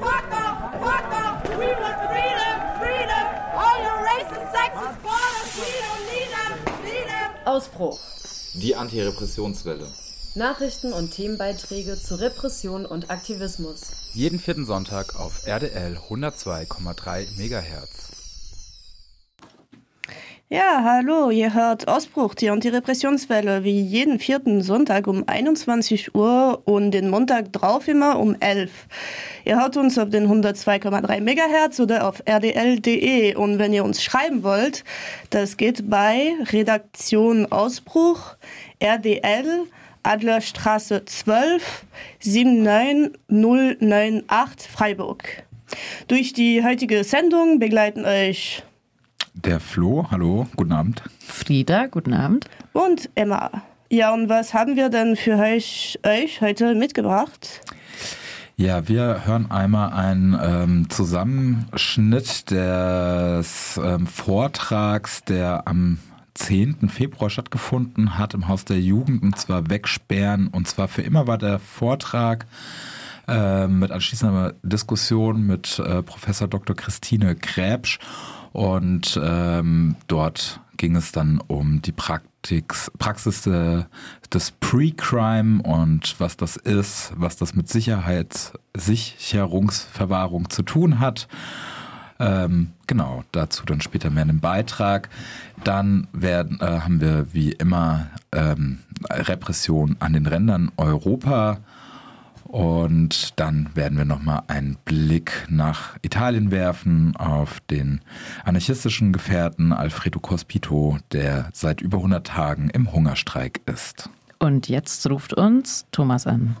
fuck off, fuck off. We want freedom, freedom. All your racist, sexist borders, we don't need them, need them. Ausbruch. Die Antirepressionswelle. Nachrichten und Themenbeiträge zu Repression und Aktivismus. Jeden vierten Sonntag auf RDL 102,3 MHz. Ja, hallo, ihr hört Ausbruch, die Antirepressionswelle, wie jeden vierten Sonntag um 21 Uhr und den Montag drauf immer um 11. Ihr hört uns auf den 102,3 MHz oder auf rdl.de und wenn ihr uns schreiben wollt, das geht bei Redaktion Ausbruch, RDL, Adlerstraße 12, 79098 Freiburg. Durch die heutige Sendung begleiten euch Der Flo, hallo, guten Abend. Frieda, guten Abend. und Emma. Ja, und was haben wir denn für euch, euch heute mitgebracht? Ja, wir hören einmal einen ähm, Zusammenschnitt des ähm, Vortrags, der am 10. Februar stattgefunden hat im Haus der Jugend, und zwar Wegsperren. Und zwar für immer war der Vortrag äh, mit anschließender Diskussion mit äh, Professor Dr. Christine Kräbsch. Und ähm, dort ging es dann um die Praktix, Praxis de, des Pre-Crime und was das ist, was das mit Sicherheit, Sicherungsverwahrung zu tun hat. Ähm, genau, dazu dann später mehr in einem Beitrag. Dann werden, äh, haben wir wie immer ähm, Repression an den Rändern Europa. Und dann werden wir nochmal einen Blick nach Italien werfen auf den anarchistischen Gefährten Alfredo Cospito, der seit über 100 Tagen im Hungerstreik ist. Und jetzt ruft uns Thomas an.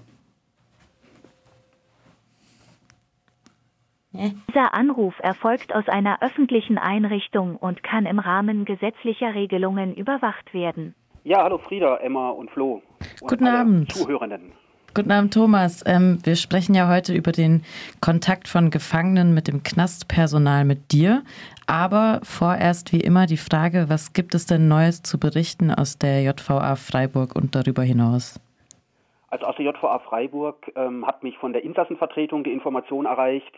Dieser Anruf erfolgt aus einer öffentlichen Einrichtung und kann im Rahmen gesetzlicher Regelungen überwacht werden. Ja, hallo Frieda, Emma und Flo. Und Guten alle Abend. Zuhörenden. Guten Abend, Thomas. Ähm, wir sprechen ja heute über den Kontakt von Gefangenen mit dem Knastpersonal mit dir. Aber vorerst wie immer die Frage, was gibt es denn Neues zu berichten aus der JVA Freiburg und darüber hinaus? Also aus der JVA Freiburg ähm, hat mich von der Insassenvertretung die Information erreicht,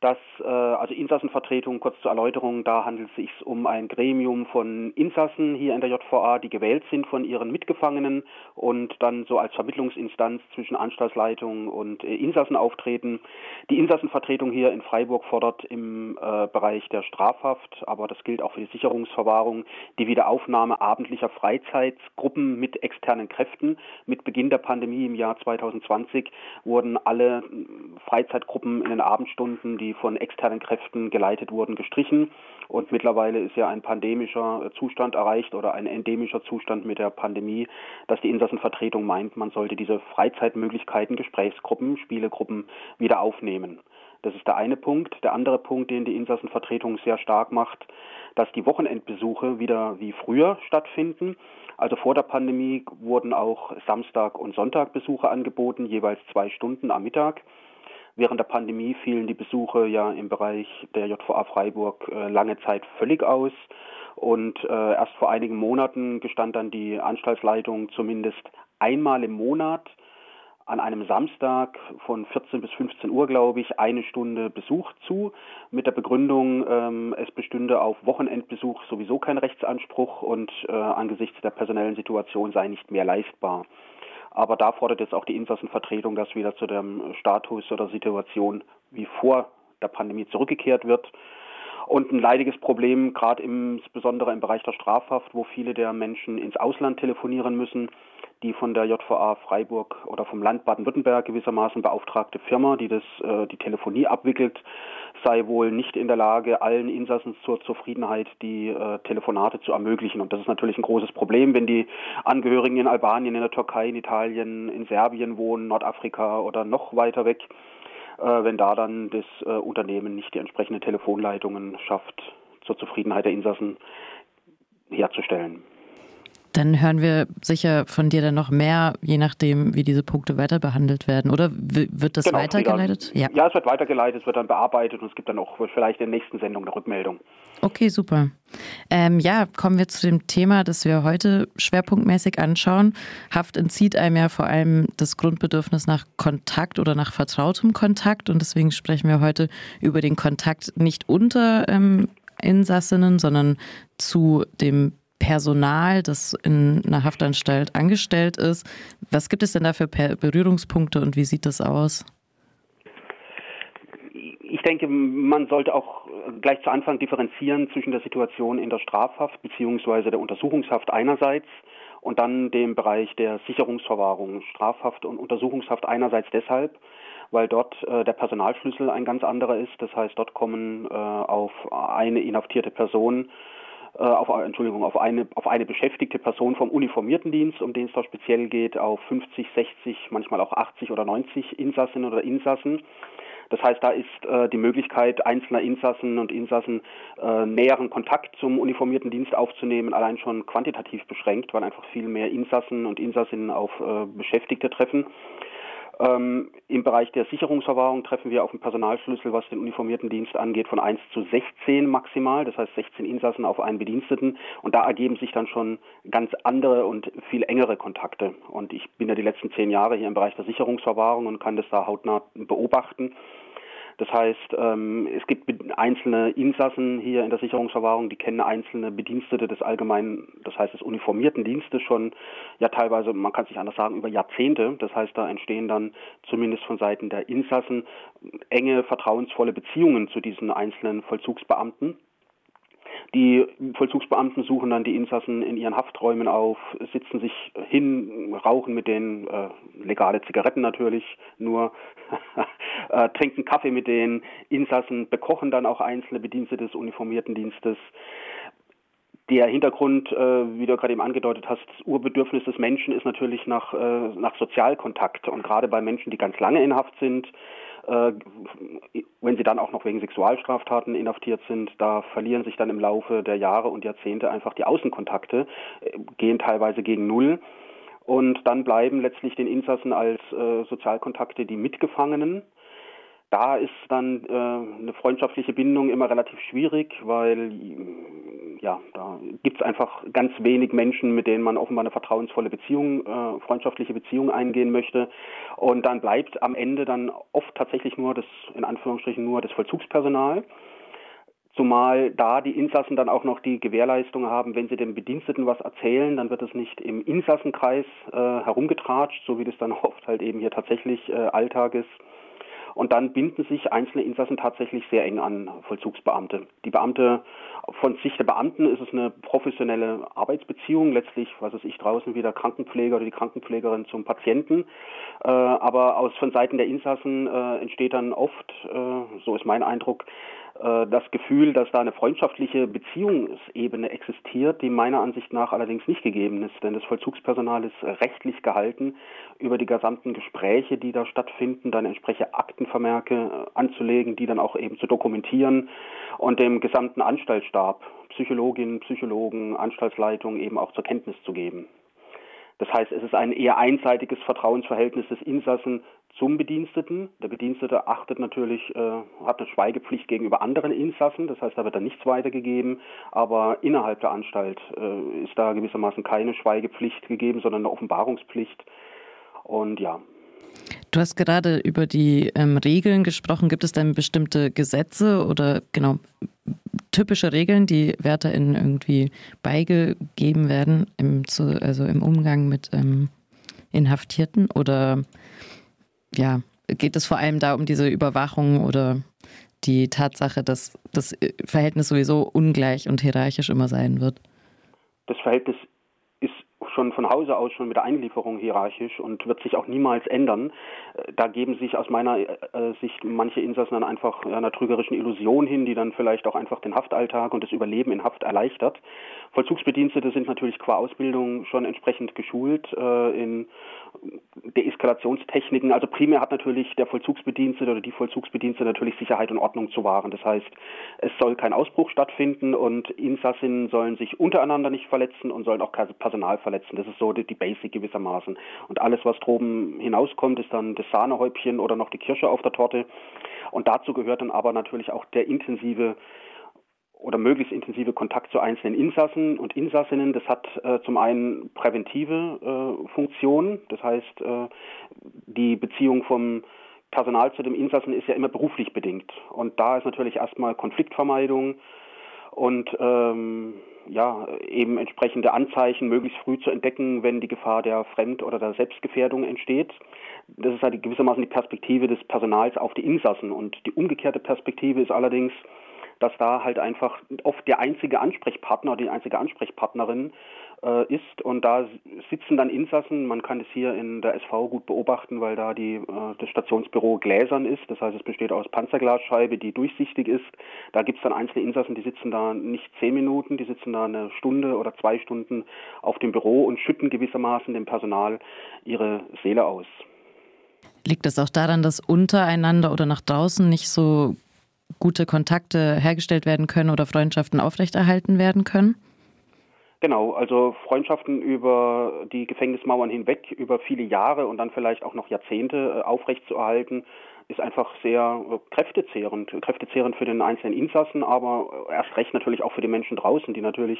dass, äh, also Insassenvertretung, kurz zur Erläuterung, da handelt es sich um ein Gremium von Insassen hier in der JVA, die gewählt sind von ihren Mitgefangenen und dann so als Vermittlungsinstanz zwischen Anstaltsleitung und äh, Insassen auftreten. Die Insassenvertretung hier in Freiburg fordert im äh, Bereich der Strafhaft, aber das gilt auch für die Sicherungsverwahrung, die Wiederaufnahme abendlicher Freizeitgruppen mit externen Kräften. Mit Beginn der Pandemie im Jahr 2020 wurden alle Freizeitgruppen in den Abendstunden, die von externen Kräften geleitet wurden, gestrichen. Und mittlerweile ist ja ein pandemischer Zustand erreicht oder ein endemischer Zustand mit der Pandemie, dass die Insassenvertretung meint, man sollte diese Freizeitmöglichkeiten, Gesprächsgruppen, Spielegruppen wieder aufnehmen. Das ist der eine Punkt. Der andere Punkt, den die Insassenvertretung sehr stark macht, dass die Wochenendbesuche wieder wie früher stattfinden. Also vor der Pandemie wurden auch Samstag- und Sonntagbesuche angeboten, jeweils zwei Stunden am Mittag. Während der Pandemie fielen die Besuche ja im Bereich der JVA Freiburg äh, lange Zeit völlig aus. Und äh, erst vor einigen Monaten gestand dann die Anstaltsleitung zumindest einmal im Monat an einem Samstag von 14 bis 15 Uhr, glaube ich, eine Stunde Besuch zu, mit der Begründung, ähm, es bestünde auf Wochenendbesuch sowieso kein Rechtsanspruch und äh, angesichts der personellen Situation sei nicht mehr leistbar. Aber da fordert jetzt auch die Insassenvertretung, dass wieder zu dem Status oder Situation wie vor der Pandemie zurückgekehrt wird. Und ein leidiges Problem, gerade insbesondere im Bereich der Strafhaft, wo viele der Menschen ins Ausland telefonieren müssen. Die von der JVA Freiburg oder vom Land Baden-Württemberg gewissermaßen beauftragte Firma, die das, äh, die Telefonie abwickelt, sei wohl nicht in der Lage, allen Insassen zur Zufriedenheit die äh, Telefonate zu ermöglichen. Und das ist natürlich ein großes Problem, wenn die Angehörigen in Albanien, in der Türkei, in Italien, in Serbien wohnen, Nordafrika oder noch weiter weg, wenn da dann das äh, Unternehmen nicht die entsprechenden Telefonleitungen schafft, zur Zufriedenheit der Insassen herzustellen. Dann hören wir sicher von dir dann noch mehr, je nachdem, wie diese Punkte weiter behandelt werden. Oder wird das genau, weitergeleitet? Ja. ja, es wird weitergeleitet, es wird dann bearbeitet und es gibt dann auch vielleicht in der nächsten Sendung eine Rückmeldung. Okay, super. Ähm, ja, kommen wir zu dem Thema, das wir heute schwerpunktmäßig anschauen. Haft entzieht einem ja vor allem das Grundbedürfnis nach Kontakt oder nach vertrautem Kontakt. Und deswegen sprechen wir heute über den Kontakt nicht unter ähm, Insassinnen, sondern zu dem Personal, das in einer Haftanstalt angestellt ist. Was gibt es denn da für Berührungspunkte und wie sieht das aus? Ich denke, man sollte auch gleich zu Anfang differenzieren zwischen der Situation in der Strafhaft bzw. der Untersuchungshaft einerseits und dann dem Bereich der Sicherungsverwahrung. Strafhaft und Untersuchungshaft einerseits deshalb, weil dort äh, der Personalschlüssel ein ganz anderer ist. Das heißt, dort kommen äh, auf eine inhaftierte Person äh, auf, Entschuldigung, auf eine, auf eine beschäftigte Person vom uniformierten Dienst, um den es da speziell geht, auf 50, 60, manchmal auch 80 oder 90 Insassinnen oder Insassen. Das heißt, da ist äh, die Möglichkeit einzelner Insassen und Insassen äh, näheren Kontakt zum uniformierten Dienst aufzunehmen, allein schon quantitativ beschränkt, weil einfach viel mehr Insassen und Insassinnen auf äh, Beschäftigte treffen. Ähm, Im Bereich der Sicherungsverwahrung treffen wir auf den Personalschlüssel, was den uniformierten Dienst angeht, von 1 zu 16 maximal, das heißt 16 Insassen auf einen Bediensteten. Und da ergeben sich dann schon ganz andere und viel engere Kontakte. Und ich bin ja die letzten zehn Jahre hier im Bereich der Sicherungsverwahrung und kann das da hautnah beobachten. Das heißt, ähm, es gibt einzelne Insassen hier in der Sicherungsverwahrung, die kennen einzelne Bedienstete des allgemeinen, das heißt des uniformierten Dienstes schon, ja teilweise, man kann es nicht anders sagen, über Jahrzehnte. Das heißt, da entstehen dann zumindest von Seiten der Insassen enge, vertrauensvolle Beziehungen zu diesen einzelnen Vollzugsbeamten. Die Vollzugsbeamten suchen dann die Insassen in ihren Hafträumen auf, sitzen sich hin, rauchen mit denen äh, legale Zigaretten natürlich nur, äh, trinken Kaffee mit den Insassen, bekochen dann auch einzelne Bedienstete des uniformierten Dienstes. Der Hintergrund, äh, wie du gerade eben angedeutet hast, das Urbedürfnis des Menschen ist natürlich nach, äh, nach Sozialkontakt. Und gerade bei Menschen, die ganz lange in Haft sind, äh, wenn sie dann auch noch wegen Sexualstraftaten inhaftiert sind, da verlieren sich dann im Laufe der Jahre und Jahrzehnte einfach die Außenkontakte, äh, gehen teilweise gegen Null. Und dann bleiben letztlich den Insassen als äh, Sozialkontakte die Mitgefangenen. Da ist dann äh, eine freundschaftliche Bindung immer relativ schwierig, weil ja, da gibt es einfach ganz wenig Menschen, mit denen man offenbar eine vertrauensvolle Beziehung, äh, freundschaftliche Beziehung eingehen möchte. Und dann bleibt am Ende dann oft tatsächlich nur das, in Anführungsstrichen nur das Vollzugspersonal. Zumal da die Insassen dann auch noch die Gewährleistung haben, wenn sie dem Bediensteten was erzählen, dann wird es nicht im Insassenkreis äh, herumgetratscht, so wie das dann oft halt eben hier tatsächlich äh, Alltag ist und dann binden sich einzelne Insassen tatsächlich sehr eng an Vollzugsbeamte. Die Beamte, von Sicht der Beamten ist es eine professionelle Arbeitsbeziehung, letztlich, was weiß ich, draußen wie der Krankenpfleger oder die Krankenpflegerin zum Patienten. Äh, aber aus, von Seiten der Insassen äh, entsteht dann oft, äh, so ist mein Eindruck, das Gefühl, dass da eine freundschaftliche Beziehungsebene existiert, die meiner Ansicht nach allerdings nicht gegeben ist. Denn das Vollzugspersonal ist rechtlich gehalten, über die gesamten Gespräche, die da stattfinden, dann entsprechende Aktenvermerke äh, anzulegen, die dann auch eben zu dokumentieren und dem gesamten Anstaltsstab, Psychologinnen, Psychologen, Anstaltsleitung eben auch zur Kenntnis zu geben. Das heißt, es ist ein eher einseitiges Vertrauensverhältnis des Insassen zum Bediensteten. Der Bedienstete achtet natürlich, äh, hat eine Schweigepflicht gegenüber anderen Insassen, das heißt, da wird dann nichts weitergegeben, aber innerhalb der Anstalt äh, ist da gewissermaßen keine Schweigepflicht gegeben, sondern eine Offenbarungspflicht. Und ja. Du hast gerade über die ähm, Regeln gesprochen. Gibt es denn bestimmte Gesetze oder genau typische Regeln, die WärterInnen irgendwie beigegeben werden, im, zu, also im Umgang mit ähm, Inhaftierten? Oder ja, geht es vor allem da um diese Überwachung oder die Tatsache, dass das Verhältnis sowieso ungleich und hierarchisch immer sein wird? Das Verhältnis ist schon von Hause aus schon mit der Einlieferung hierarchisch und wird sich auch niemals ändern. Äh, da geben sich aus meiner äh, Sicht manche Insassen dann einfach einer trügerischen Illusion hin, die dann vielleicht auch einfach den Haftalltag und das Überleben in Haft erleichtert. Vollzugsbedienstete sind natürlich qua Ausbildung schon entsprechend geschult äh, in Deeskalationstechniken. Also primär hat natürlich der Vollzugsbedienstete oder die Vollzugsbedienstete natürlich Sicherheit und Ordnung zu wahren. Das heißt, es soll kein Ausbruch stattfinden und Insassinnen sollen sich untereinander nicht verletzen und sollen auch Personal verletzen. Das ist so die, die Basic gewissermaßen. Und alles, was droben hinauskommt, ist dann das Sahnehäubchen oder noch die Kirsche auf der Torte. Und dazu gehört dann aber natürlich auch der intensive oder möglichst intensive Kontakt zu einzelnen Insassen und Insassinnen. Das hat äh, zum einen präventive äh, Funktion, das heißt, äh, die Beziehung vom Personal zu dem Insassen ist ja immer beruflich bedingt. Und da ist natürlich erstmal Konfliktvermeidung und ähm, ja, eben entsprechende Anzeichen möglichst früh zu entdecken, wenn die Gefahr der Fremd- oder der Selbstgefährdung entsteht. Das ist halt gewissermaßen die Perspektive des Personals auf die Insassen. Und die umgekehrte Perspektive ist allerdings, dass da halt einfach oft der einzige Ansprechpartner oder die einzige Ansprechpartnerin äh, ist und da sitzen dann Insassen, man kann es hier in der SV gut beobachten, weil da die, äh, das Stationsbüro gläsern ist, das heißt es besteht aus Panzerglasscheibe, die durchsichtig ist. Da gibt es dann einzelne Insassen, die sitzen da nicht zehn Minuten, die sitzen da eine Stunde oder zwei Stunden auf dem Büro und schütten gewissermaßen dem Personal ihre Seele aus. Liegt es auch daran, dass untereinander oder nach draußen nicht so gute Kontakte hergestellt werden können oder Freundschaften aufrechterhalten werden können? Genau, also Freundschaften über die Gefängnismauern hinweg, über viele Jahre und dann vielleicht auch noch Jahrzehnte äh, aufrechtzuerhalten, ist einfach sehr äh, kräftezehrend, kräftezehrend für den einzelnen Insassen, aber erst recht natürlich auch für die Menschen draußen, die natürlich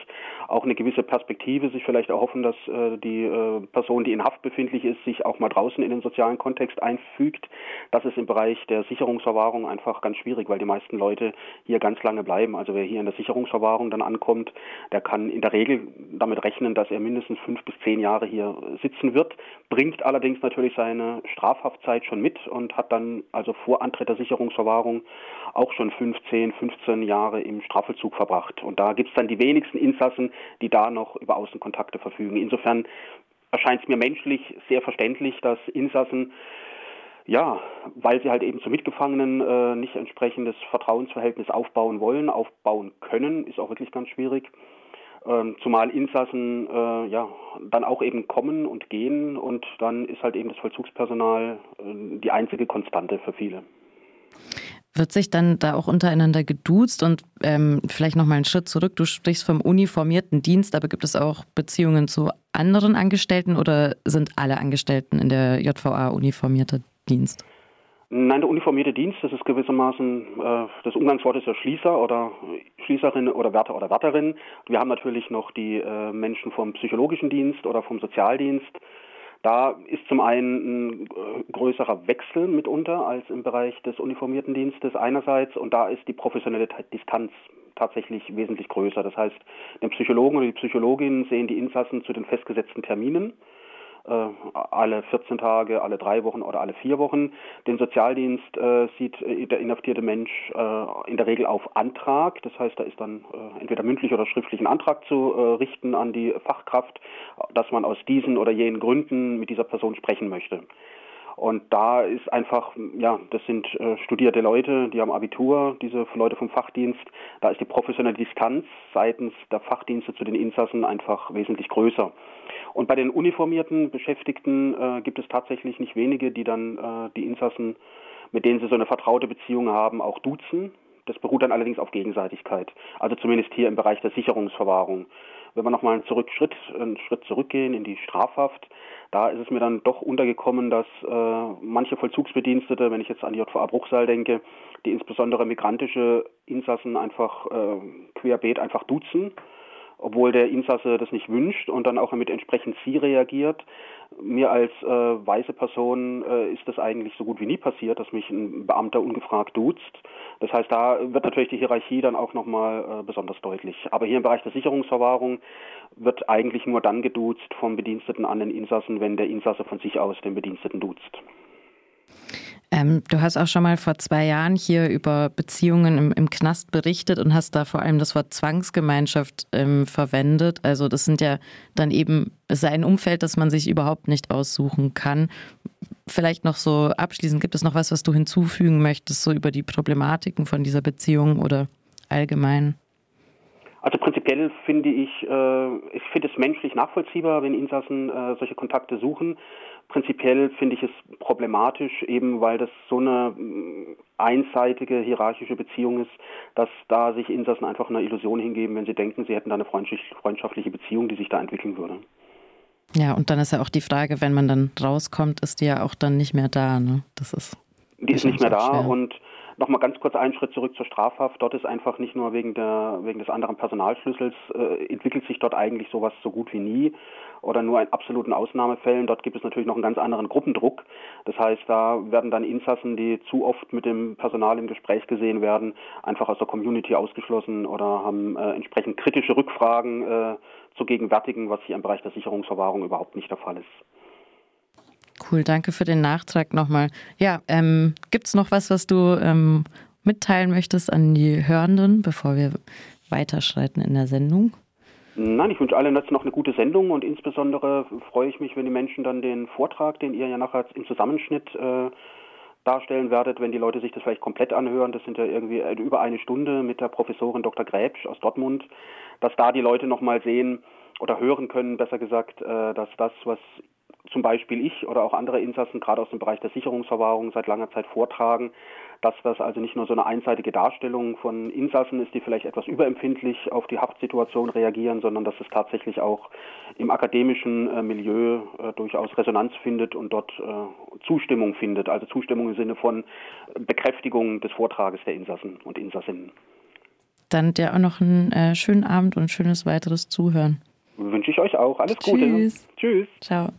auch eine gewisse Perspektive sich vielleicht erhoffen, dass äh, die äh, Person, die in Haft befindlich ist, sich auch mal draußen in den sozialen Kontext einfügt. Das ist im Bereich der Sicherungsverwahrung einfach ganz schwierig, weil die meisten Leute hier ganz lange bleiben. Also wer hier in der Sicherungsverwahrung dann ankommt, der kann in der Regel damit rechnen, dass er mindestens fünf bis zehn Jahre hier sitzen wird, bringt allerdings natürlich seine Strafhaftzeit schon mit und hat dann also vor Antritt der Sicherungsverwahrung, auch schon 15, 15 Jahre im Strafvollzug verbracht. Und da gibt es dann die wenigsten Insassen, die da noch über Außenkontakte verfügen. Insofern erscheint es mir menschlich sehr verständlich, dass Insassen ja, weil sie halt eben zu Mitgefangenen äh, nicht entsprechendes Vertrauensverhältnis aufbauen wollen, aufbauen können, ist auch wirklich ganz schwierig. Ähm, zumal Insassen äh, ja dann auch eben kommen und gehen und dann ist halt eben das Vollzugspersonal äh, die einzige Konstante für viele. Wird sich dann da auch untereinander geduzt und ähm, vielleicht noch mal einen Schritt zurück. Du sprichst vom uniformierten Dienst, aber gibt es auch Beziehungen zu anderen Angestellten oder sind alle Angestellten in der JVA uniformierter Dienst? Nein, der uniformierte Dienst, das ist gewissermaßen, äh, das Umgangswort ist ja Schließer oder Schließerin oder Wärter oder Wärterin. Wir haben natürlich noch die äh, Menschen vom psychologischen Dienst oder vom Sozialdienst. Da ist zum einen ein äh, größerer Wechsel mitunter als im Bereich des uniformierten Dienstes einerseits und da ist die professionelle Distanz tatsächlich wesentlich größer. Das heißt, den Psychologen oder die Psychologin sehen die Insassen zu den festgesetzten Terminen alle 14 Tage, alle drei Wochen oder alle vier Wochen. Den Sozialdienst äh, sieht äh, der inhaftierte Mensch äh, in der Regel auf Antrag. Das heißt, da ist dann äh, entweder mündlich oder schriftlich ein Antrag zu äh, richten an die Fachkraft, dass man aus diesen oder jenen Gründen mit dieser Person sprechen möchte. Und da ist einfach, ja, das sind äh, studierte Leute, die haben Abitur, diese Leute vom Fachdienst. Da ist die professionelle Distanz seitens der Fachdienste zu den Insassen einfach wesentlich größer. Und bei den uniformierten Beschäftigten äh, gibt es tatsächlich nicht wenige, die dann äh, die Insassen, mit denen sie so eine vertraute Beziehung haben, auch duzen. Das beruht dann allerdings auf Gegenseitigkeit. Also zumindest hier im Bereich der Sicherungsverwahrung. Wenn wir nochmal einen, einen Schritt zurückgehen in die Strafhaft, da ist es mir dann doch untergekommen, dass äh, manche Vollzugsbedienstete, wenn ich jetzt an die JVA Bruchsal denke, die insbesondere migrantische Insassen einfach äh, querbeet einfach duzen obwohl der Insasse das nicht wünscht und dann auch mit entsprechend Sie reagiert. Mir als äh, weiße Person äh, ist das eigentlich so gut wie nie passiert, dass mich ein Beamter ungefragt duzt. Das heißt, da wird natürlich die Hierarchie dann auch nochmal äh, besonders deutlich. Aber hier im Bereich der Sicherungsverwahrung wird eigentlich nur dann geduzt vom Bediensteten an den Insassen, wenn der Insasse von sich aus den Bediensteten duzt. Ähm, du hast auch schon mal vor zwei Jahren hier über Beziehungen im, im Knast berichtet und hast da vor allem das Wort Zwangsgemeinschaft ähm, verwendet. Also das sind ja dann eben, es ist ein Umfeld, das man sich überhaupt nicht aussuchen kann. Vielleicht noch so abschließend, gibt es noch was, was du hinzufügen möchtest, so über die Problematiken von dieser Beziehung oder allgemein? Also prinzipiell finde ich, äh, ich finde es menschlich nachvollziehbar, wenn Insassen äh, solche Kontakte suchen. Prinzipiell finde ich es problematisch, eben weil das so eine mm, einseitige hierarchische Beziehung ist, dass da sich Insassen einfach einer Illusion hingeben, wenn sie denken, sie hätten da eine freundschaftliche Beziehung, die sich da entwickeln würde. Ja, und dann ist ja auch die Frage, wenn man dann rauskommt, ist die ja auch dann nicht mehr da. Ne? Das ist die ist nicht mehr da schwer. und Nochmal ganz kurz einen Schritt zurück zur Strafhaft. Dort ist einfach nicht nur wegen, der, wegen des anderen Personalschlüssels, äh, entwickelt sich dort eigentlich sowas so gut wie nie oder nur in absoluten Ausnahmefällen. Dort gibt es natürlich noch einen ganz anderen Gruppendruck. Das heißt, da werden dann Insassen, die zu oft mit dem Personal im Gespräch gesehen werden, einfach aus der Community ausgeschlossen oder haben äh, entsprechend kritische Rückfragen äh, zu gegenwärtigen, was hier im Bereich der Sicherungsverwahrung überhaupt nicht der Fall ist. Cool, danke für den Nachtrag nochmal. Ja, ähm, gibt es noch was, was du ähm, mitteilen möchtest an die Hörenden, bevor wir weiterschreiten in der Sendung? Nein, ich wünsche allen jetzt noch eine gute Sendung und insbesondere freue ich mich, wenn die Menschen dann den Vortrag, den ihr ja nachher im Zusammenschnitt äh, darstellen werdet, wenn die Leute sich das vielleicht komplett anhören. Das sind ja irgendwie über eine Stunde mit der Professorin Dr. Gräbsch aus Dortmund, dass da die Leute nochmal sehen oder hören können, besser gesagt, äh, dass das, was zum Beispiel ich oder auch andere Insassen gerade aus dem Bereich der Sicherungsverwahrung seit langer Zeit vortragen, dass das also nicht nur so eine einseitige Darstellung von Insassen ist, die vielleicht etwas überempfindlich auf die Haftsituation reagieren, sondern dass es tatsächlich auch im akademischen äh, Milieu äh, durchaus Resonanz findet und dort äh, Zustimmung findet, also Zustimmung im Sinne von Bekräftigung des Vortrages der Insassen und Insassinnen. Dann dir auch noch einen schönen Abend und schönes weiteres Zuhören. Wünsche ich euch auch. Alles Gute. Tschüss. Tschüss. Ciao.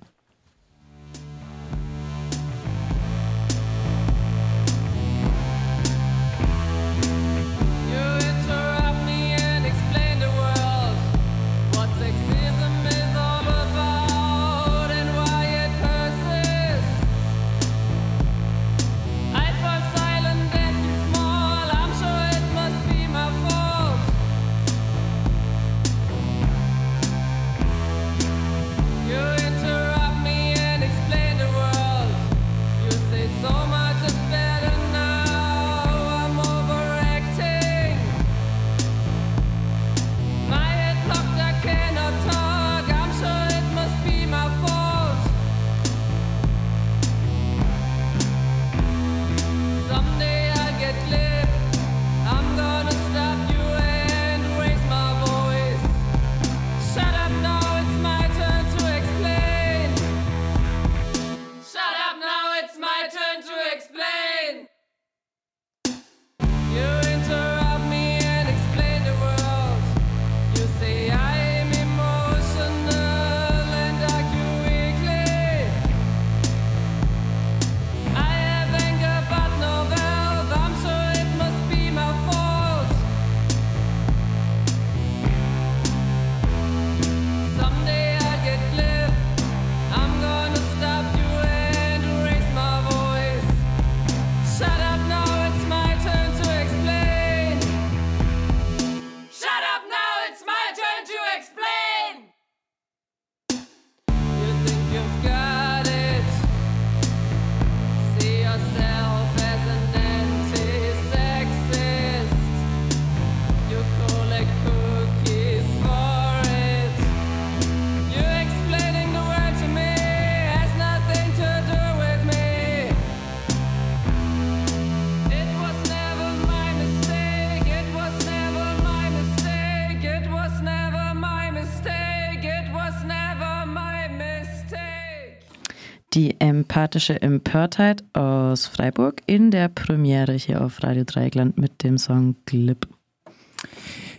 Die empathische Empörtheit aus Freiburg in der Premiere hier auf Radio Dreigland mit dem Song Glip.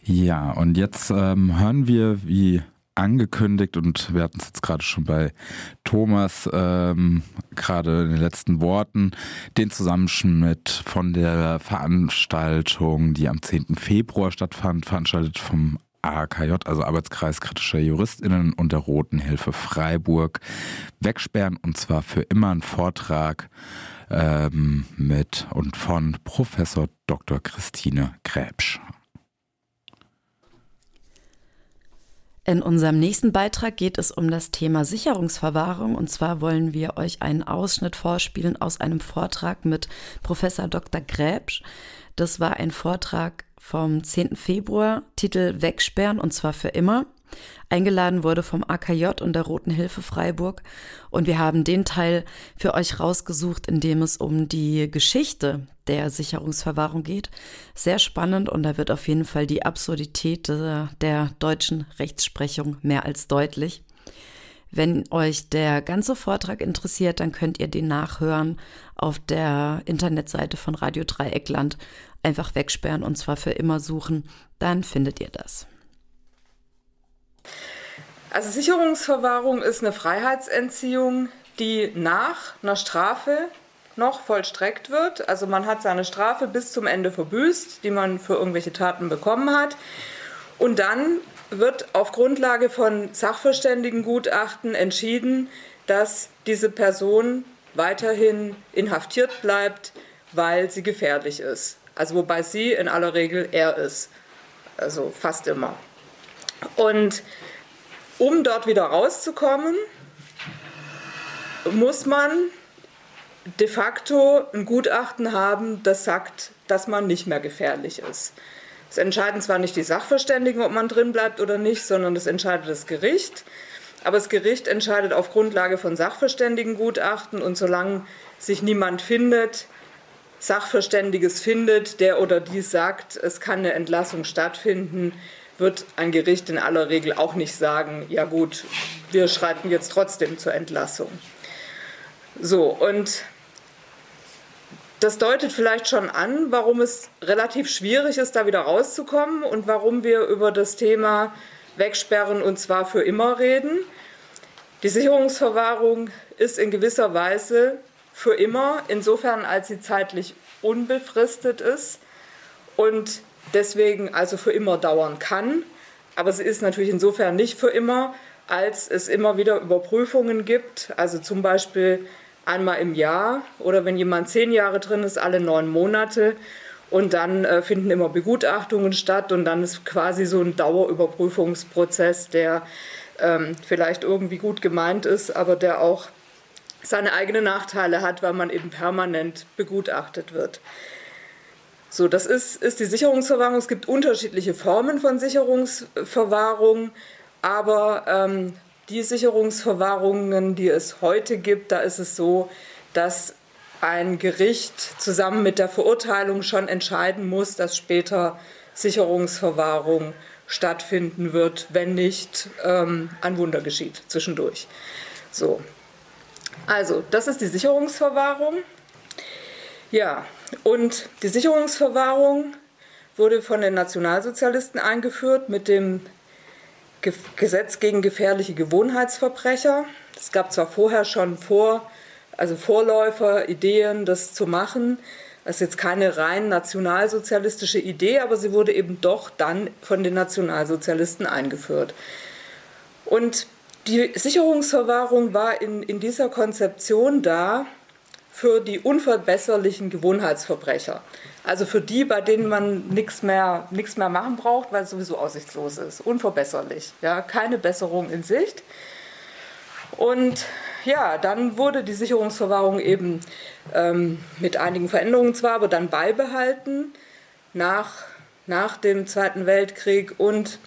Ja, und jetzt ähm, hören wir, wie angekündigt, und wir hatten es jetzt gerade schon bei Thomas, ähm, gerade in den letzten Worten, den Zusammenschnitt von der Veranstaltung, die am 10. Februar stattfand, veranstaltet vom AKJ, also Arbeitskreis kritischer JuristInnen und der Roten Hilfe Freiburg, wegsperren und zwar für immer einen Vortrag ähm, mit und von Professor Dr. Christine Gräbsch. In unserem nächsten Beitrag geht es um das Thema Sicherungsverwahrung und zwar wollen wir euch einen Ausschnitt vorspielen aus einem Vortrag mit Professor Dr. Gräbsch. Das war ein Vortrag vom 10. Februar, Titel Wegsperren und zwar für immer. Eingeladen wurde vom AKJ und der Roten Hilfe Freiburg und wir haben den Teil für euch rausgesucht, in dem es um die Geschichte der Sicherungsverwahrung geht. Sehr spannend und da wird auf jeden Fall die Absurdität der, der deutschen Rechtsprechung mehr als deutlich. Wenn euch der ganze Vortrag interessiert, dann könnt ihr den nachhören auf der Internetseite von Radio Dreieckland. Einfach wegsperren und zwar für immer suchen, dann findet ihr das. Also Sicherungsverwahrung ist eine Freiheitsentziehung, die nach einer Strafe noch vollstreckt wird. Also man hat seine Strafe bis zum Ende verbüßt, die man für irgendwelche Taten bekommen hat. Und dann wird auf Grundlage von Sachverständigengutachten entschieden, dass diese Person weiterhin inhaftiert bleibt, weil sie gefährlich ist. Also wobei sie in aller Regel er ist. Also fast immer. Und um dort wieder rauszukommen, muss man de facto ein Gutachten haben, das sagt, dass man nicht mehr gefährlich ist. Es entscheiden zwar nicht die Sachverständigen, ob man drin bleibt oder nicht, sondern das entscheidet das Gericht. Aber das Gericht entscheidet auf Grundlage von Sachverständigengutachten und solange sich niemand findet, Sachverständiges findet, der oder die sagt, es kann eine Entlassung stattfinden, wird ein Gericht in aller Regel auch nicht sagen, ja gut, wir schreiten jetzt trotzdem zur Entlassung. So, und das deutet vielleicht schon an, warum es relativ schwierig ist, da wieder rauszukommen und warum wir über das Thema Wegsperren und zwar für immer reden. Die Sicherungsverwahrung ist in gewisser Weise für immer, insofern als sie zeitlich unbefristet ist und deswegen also für immer dauern kann. Aber sie ist natürlich insofern nicht für immer, als es immer wieder Überprüfungen gibt, also zum Beispiel einmal im Jahr oder wenn jemand zehn Jahre drin ist, alle neun Monate. Und dann äh, finden immer Begutachtungen statt und dann ist quasi so ein Dauerüberprüfungsprozess, der ähm, vielleicht irgendwie gut gemeint ist, aber der auch seine eigenen Nachteile hat, weil man eben permanent begutachtet wird. So, das ist, ist die Sicherungsverwahrung. Es gibt unterschiedliche Formen von Sicherungsverwahrung, aber ähm, die Sicherungsverwahrungen, die es heute gibt, da ist es so, dass ein Gericht zusammen mit der Verurteilung schon entscheiden muss, dass später Sicherungsverwahrung stattfinden wird, wenn nicht ähm, ein Wunder geschieht zwischendurch. So. Also, das ist die Sicherungsverwahrung. Ja, und die Sicherungsverwahrung wurde von den Nationalsozialisten eingeführt mit dem Gesetz gegen gefährliche Gewohnheitsverbrecher. Es gab zwar vorher schon vor, also Vorläufer, Ideen, das zu machen. Das ist jetzt keine rein nationalsozialistische Idee, aber sie wurde eben doch dann von den Nationalsozialisten eingeführt. Und die Sicherungsverwahrung war in, in dieser Konzeption da, für die unverbesserlichen Gewohnheitsverbrecher. Also für die, bei denen man nichts mehr, mehr machen braucht, weil es sowieso aussichtslos ist. Unverbesserlich. Ja, keine Besserung in Sicht. Und ja, dann wurde die Sicherungsverwahrung eben ähm, mit einigen Veränderungen zwar, aber dann beibehalten nach, nach dem Zweiten Weltkrieg und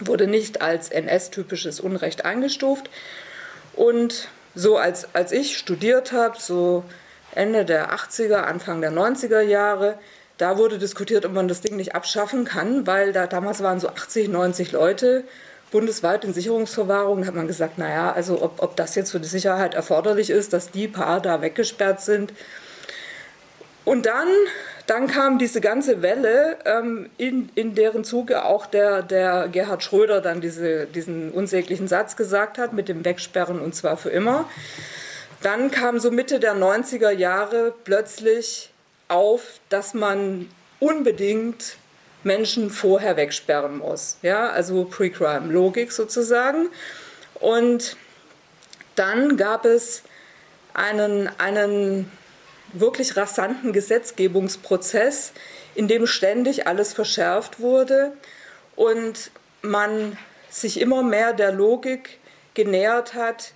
wurde nicht als NS-typisches Unrecht eingestuft. Und so als, als ich studiert habe, so Ende der 80er, Anfang der 90er Jahre, da wurde diskutiert, ob man das Ding nicht abschaffen kann, weil da damals waren so 80, 90 Leute bundesweit in Sicherungsverwahrung. Da hat man gesagt, naja, also ob, ob das jetzt für die Sicherheit erforderlich ist, dass die paar da weggesperrt sind. Und dann dann kam diese ganze Welle, ähm, in, in deren Zuge auch der, der Gerhard Schröder dann diese, diesen unsäglichen Satz gesagt hat mit dem Wegsperren und zwar für immer. Dann kam so Mitte der 90er Jahre plötzlich auf, dass man unbedingt Menschen vorher wegsperren muss. Ja, also Pre-Crime-Logik sozusagen. Und dann gab es einen, einen wirklich rasanten Gesetzgebungsprozess, in dem ständig alles verschärft wurde und man sich immer mehr der Logik genähert hat,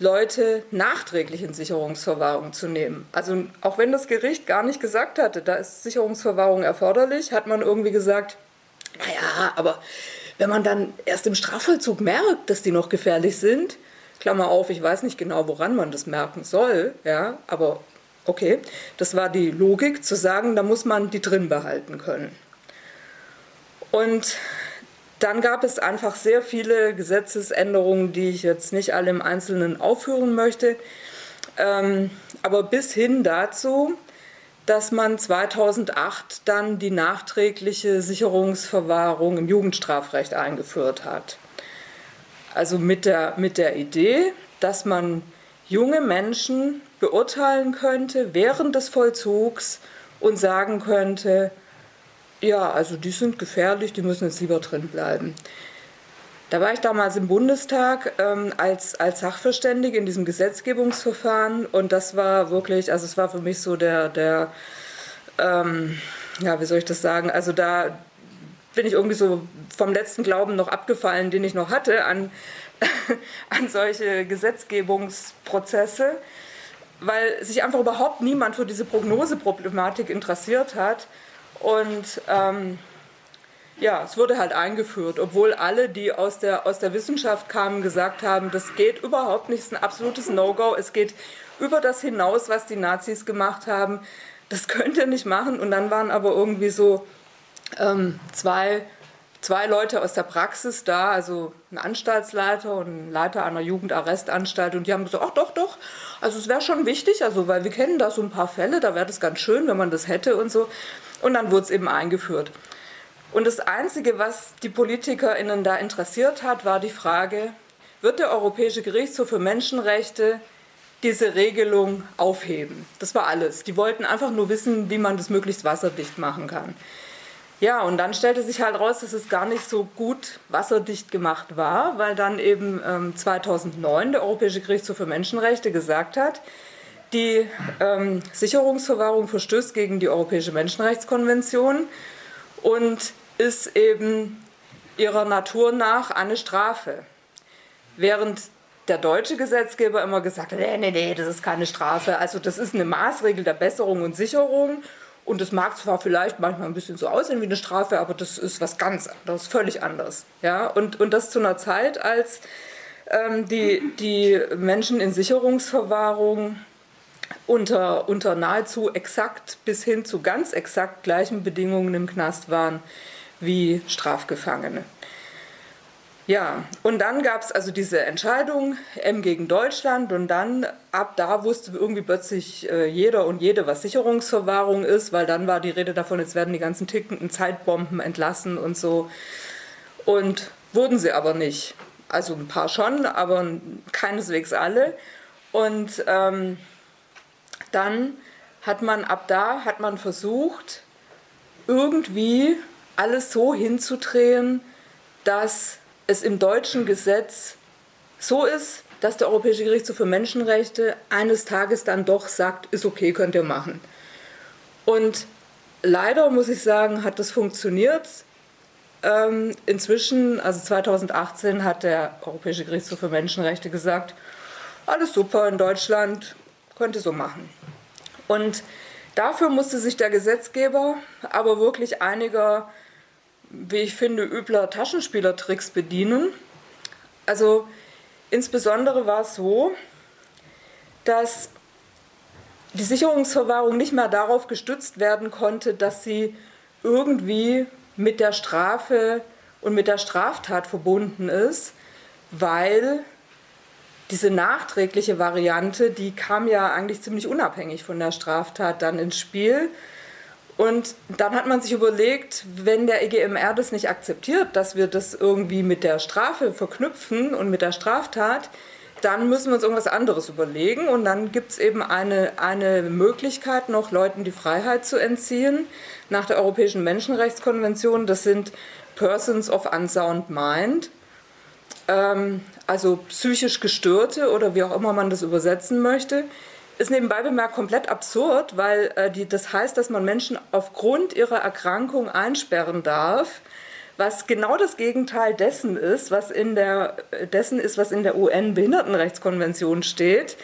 Leute nachträglich in Sicherungsverwahrung zu nehmen. Also auch wenn das Gericht gar nicht gesagt hatte, da ist Sicherungsverwahrung erforderlich, hat man irgendwie gesagt, naja, aber wenn man dann erst im Strafvollzug merkt, dass die noch gefährlich sind, Klammer auf, ich weiß nicht genau, woran man das merken soll, ja, aber okay, das war die Logik zu sagen, da muss man die drin behalten können. Und dann gab es einfach sehr viele Gesetzesänderungen, die ich jetzt nicht alle im Einzelnen aufführen möchte, ähm, aber bis hin dazu, dass man 2008 dann die nachträgliche Sicherungsverwahrung im Jugendstrafrecht eingeführt hat. Also mit der, mit der Idee, dass man junge Menschen beurteilen könnte während des Vollzugs und sagen könnte, ja, also die sind gefährlich, die müssen jetzt lieber drin bleiben. Da war ich damals im Bundestag ähm, als, als Sachverständige in diesem Gesetzgebungsverfahren und das war wirklich, also es war für mich so der, der ähm, ja, wie soll ich das sagen, also da bin ich irgendwie so vom letzten Glauben noch abgefallen, den ich noch hatte an, an solche Gesetzgebungsprozesse, weil sich einfach überhaupt niemand für diese Prognoseproblematik interessiert hat. Und ähm, ja, es wurde halt eingeführt, obwohl alle, die aus der, aus der Wissenschaft kamen, gesagt haben, das geht überhaupt nicht, es ist ein absolutes No-Go, es geht über das hinaus, was die Nazis gemacht haben, das könnt ihr nicht machen. Und dann waren aber irgendwie so ähm, zwei, zwei Leute aus der Praxis da, also ein Anstaltsleiter und ein Leiter einer Jugendarrestanstalt, und die haben gesagt, ach doch, doch, also es wäre schon wichtig, also weil wir kennen da so ein paar Fälle, da wäre das ganz schön, wenn man das hätte und so. Und dann wurde es eben eingeführt. Und das Einzige, was die PolitikerInnen da interessiert hat, war die Frage, wird der Europäische Gerichtshof für Menschenrechte diese Regelung aufheben? Das war alles. Die wollten einfach nur wissen, wie man das möglichst wasserdicht machen kann. Ja, und dann stellte sich halt raus, dass es gar nicht so gut wasserdicht gemacht war, weil dann eben ähm, 2009 der Europäische Gerichtshof für Menschenrechte gesagt hat, die ähm, Sicherungsverwahrung verstößt gegen die Europäische Menschenrechtskonvention und ist eben ihrer Natur nach eine Strafe. Während der deutsche Gesetzgeber immer gesagt hat, nee, nee, nee, das ist keine Strafe. Also das ist eine Maßregel der Besserung und Sicherung. Und das mag zwar vielleicht manchmal ein bisschen so aussehen wie eine Strafe, aber das ist was ganz anderes, völlig anders. Ja? Und, und das zu einer Zeit, als ähm, die, die Menschen in Sicherungsverwahrung unter, unter nahezu exakt bis hin zu ganz exakt gleichen Bedingungen im Knast waren wie Strafgefangene. Ja, und dann gab es also diese Entscheidung M gegen Deutschland und dann ab da wusste irgendwie plötzlich äh, jeder und jede, was Sicherungsverwahrung ist, weil dann war die Rede davon, jetzt werden die ganzen tickenden Zeitbomben entlassen und so. Und wurden sie aber nicht. Also ein paar schon, aber keineswegs alle. Und ähm, dann hat man ab da hat man versucht, irgendwie alles so hinzudrehen, dass es im deutschen Gesetz so ist, dass der Europäische Gerichtshof für Menschenrechte eines Tages dann doch sagt, ist okay, könnt ihr machen. Und leider muss ich sagen, hat das funktioniert. Ähm, inzwischen, also 2018, hat der Europäische Gerichtshof für Menschenrechte gesagt, alles super in Deutschland, könnte so machen. Und dafür musste sich der Gesetzgeber aber wirklich einiger, wie ich finde, übler Taschenspielertricks bedienen. Also insbesondere war es so, dass die Sicherungsverwahrung nicht mehr darauf gestützt werden konnte, dass sie irgendwie mit der Strafe und mit der Straftat verbunden ist, weil diese nachträgliche Variante, die kam ja eigentlich ziemlich unabhängig von der Straftat dann ins Spiel. Und dann hat man sich überlegt, wenn der EGMR das nicht akzeptiert, dass wir das irgendwie mit der Strafe verknüpfen und mit der Straftat, dann müssen wir uns irgendwas anderes überlegen. Und dann gibt es eben eine, eine Möglichkeit, noch Leuten die Freiheit zu entziehen nach der Europäischen Menschenrechtskonvention. Das sind Persons of Unsound Mind ähm, also psychisch Gestörte oder wie auch immer man das übersetzen möchte, ist nebenbei bemerkt komplett absurd, weil äh, die, das heißt, dass man Menschen aufgrund ihrer Erkrankung einsperren darf, was genau das Gegenteil dessen ist, was in der, dessen ist, was in der UN-Behindertenrechtskonvention steht.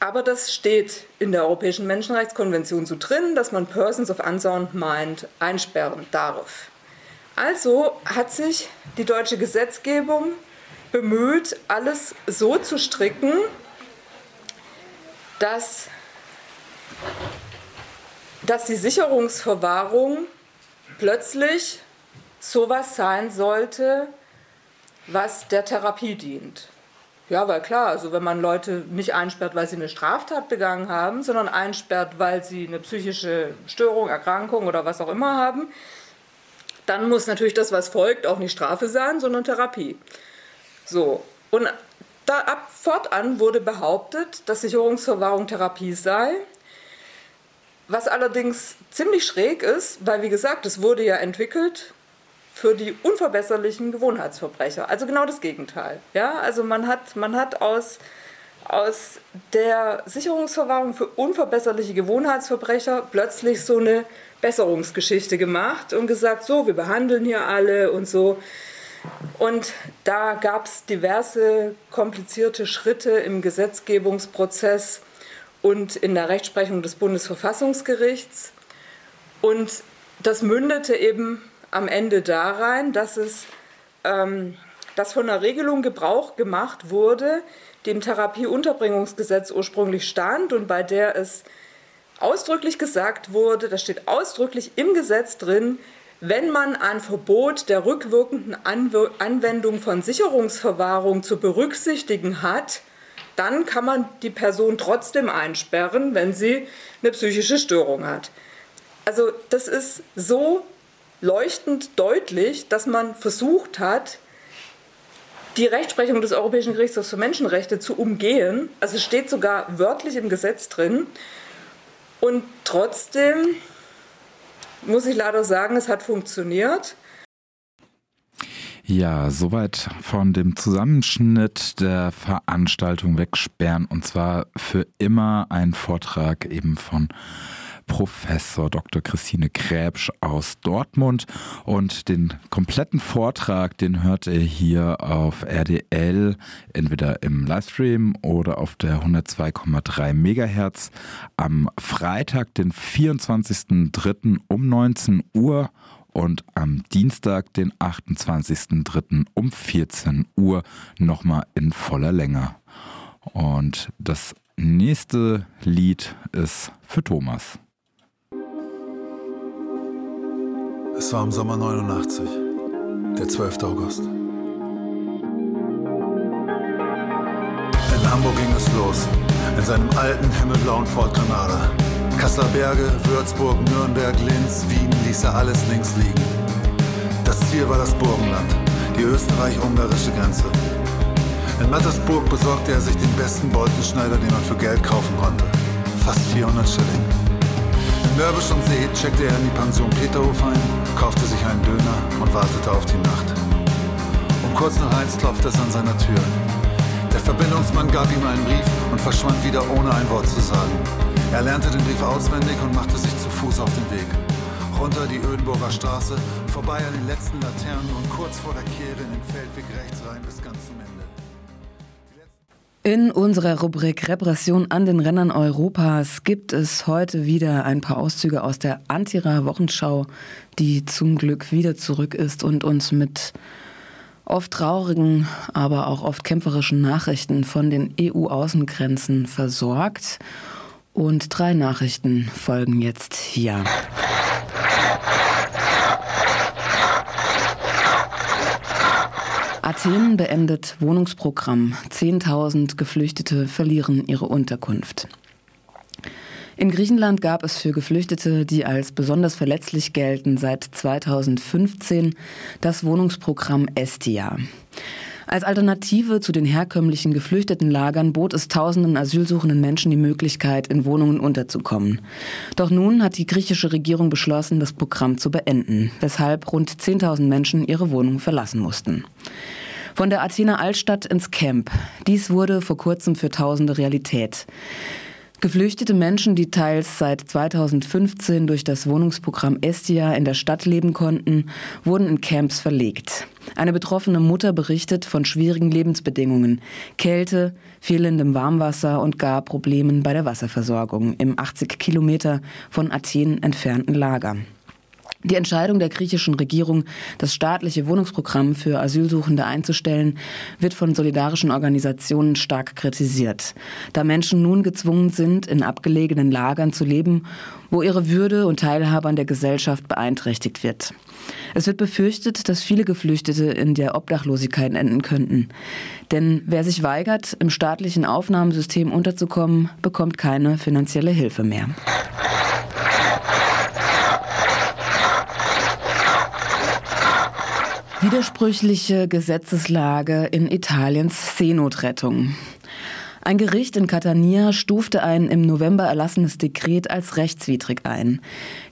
Aber das steht in der Europäischen Menschenrechtskonvention so drin, dass man Persons of Unsound Mind einsperren darf. Also hat sich die deutsche Gesetzgebung bemüht, alles so zu stricken, dass, dass die Sicherungsverwahrung plötzlich sowas sein sollte, was der Therapie dient. Ja, weil klar, also wenn man Leute nicht einsperrt, weil sie eine Straftat begangen haben, sondern einsperrt, weil sie eine psychische Störung, Erkrankung oder was auch immer haben, dann muss natürlich das, was folgt, auch nicht Strafe sein, sondern Therapie. So, und da ab fortan wurde behauptet, dass Sicherungsverwahrung Therapie sei. Was allerdings ziemlich schräg ist, weil wie gesagt, es wurde ja entwickelt für die unverbesserlichen Gewohnheitsverbrecher. Also genau das Gegenteil. Ja, also man hat, man hat aus, aus der Sicherungsverwahrung für unverbesserliche Gewohnheitsverbrecher plötzlich so eine Besserungsgeschichte gemacht und gesagt, so, wir behandeln hier alle und so. Und da gab es diverse komplizierte Schritte im Gesetzgebungsprozess und in der Rechtsprechung des Bundesverfassungsgerichts. Und das mündete eben am Ende darein, dass es ähm, dass von einer Regelung Gebrauch gemacht wurde, die im Therapieunterbringungsgesetz ursprünglich stand und bei der es ausdrücklich gesagt wurde, da steht ausdrücklich im Gesetz drin, wenn man ein Verbot der rückwirkenden Anwendung von Sicherungsverwahrung zu berücksichtigen hat, dann kann man die Person trotzdem einsperren, wenn sie eine psychische Störung hat. Also das ist so leuchtend deutlich, dass man versucht hat, die Rechtsprechung des Europäischen Gerichtshofs für Menschenrechte zu umgehen. Also es steht sogar wörtlich im Gesetz drin. Und trotzdem muss ich leider sagen, es hat funktioniert. Ja, soweit von dem Zusammenschnitt der Veranstaltung wegsperren und zwar für immer ein Vortrag eben von Professor Dr. Christine Kräbsch aus Dortmund. Und den kompletten Vortrag, den hört ihr hier auf RDL, entweder im Livestream oder auf der 102,3 Megahertz am Freitag, den 24.03. um 19 Uhr und am Dienstag, den 28.03. um 14 Uhr nochmal in voller Länge. Und das nächste Lied ist für Thomas. Es war im Sommer 89, der 12. August. In Hamburg ging es los, in seinem alten himmelblauen Ford Granada. Kasseler Berge, Würzburg, Nürnberg, Linz, Wien ließ er alles links liegen. Das Ziel war das Burgenland, die österreich-ungarische Grenze. In Mattersburg besorgte er sich den besten Bolzenschneider, den man für Geld kaufen konnte. Fast 400 Schilling. Mörbisch und See checkte er in die Pension Peterhof ein, kaufte sich einen Döner und wartete auf die Nacht. Um kurz nach eins klopfte es an seiner Tür. Der Verbindungsmann gab ihm einen Brief und verschwand wieder ohne ein Wort zu sagen. Er lernte den Brief auswendig und machte sich zu Fuß auf den Weg. Runter die Ödenburger Straße, vorbei an den letzten Laternen und kurz vor der Kehre in den Feldweg rechts rein bis ganz. In unserer Rubrik Repression an den Rennern Europas gibt es heute wieder ein paar Auszüge aus der Antira Wochenschau, die zum Glück wieder zurück ist und uns mit oft traurigen, aber auch oft kämpferischen Nachrichten von den EU-Außengrenzen versorgt. Und drei Nachrichten folgen jetzt hier. Athen beendet Wohnungsprogramm. 10.000 Geflüchtete verlieren ihre Unterkunft. In Griechenland gab es für Geflüchtete, die als besonders verletzlich gelten, seit 2015 das Wohnungsprogramm Estia. Als Alternative zu den herkömmlichen geflüchteten Lagern bot es tausenden asylsuchenden Menschen die Möglichkeit, in Wohnungen unterzukommen. Doch nun hat die griechische Regierung beschlossen, das Programm zu beenden, weshalb rund 10.000 Menschen ihre Wohnung verlassen mussten. Von der Athener Altstadt ins Camp. Dies wurde vor kurzem für Tausende Realität. Geflüchtete Menschen, die teils seit 2015 durch das Wohnungsprogramm Estia in der Stadt leben konnten, wurden in Camps verlegt. Eine betroffene Mutter berichtet von schwierigen Lebensbedingungen, Kälte, fehlendem Warmwasser und gar Problemen bei der Wasserversorgung im 80 Kilometer von Athen entfernten Lager. Die Entscheidung der griechischen Regierung, das staatliche Wohnungsprogramm für Asylsuchende einzustellen, wird von solidarischen Organisationen stark kritisiert, da Menschen nun gezwungen sind, in abgelegenen Lagern zu leben, wo ihre Würde und Teilhabe an der Gesellschaft beeinträchtigt wird. Es wird befürchtet, dass viele Geflüchtete in der Obdachlosigkeit enden könnten. Denn wer sich weigert, im staatlichen Aufnahmesystem unterzukommen, bekommt keine finanzielle Hilfe mehr. Widersprüchliche Gesetzeslage in Italiens Seenotrettung. Ein Gericht in Catania stufte ein im November erlassenes Dekret als rechtswidrig ein.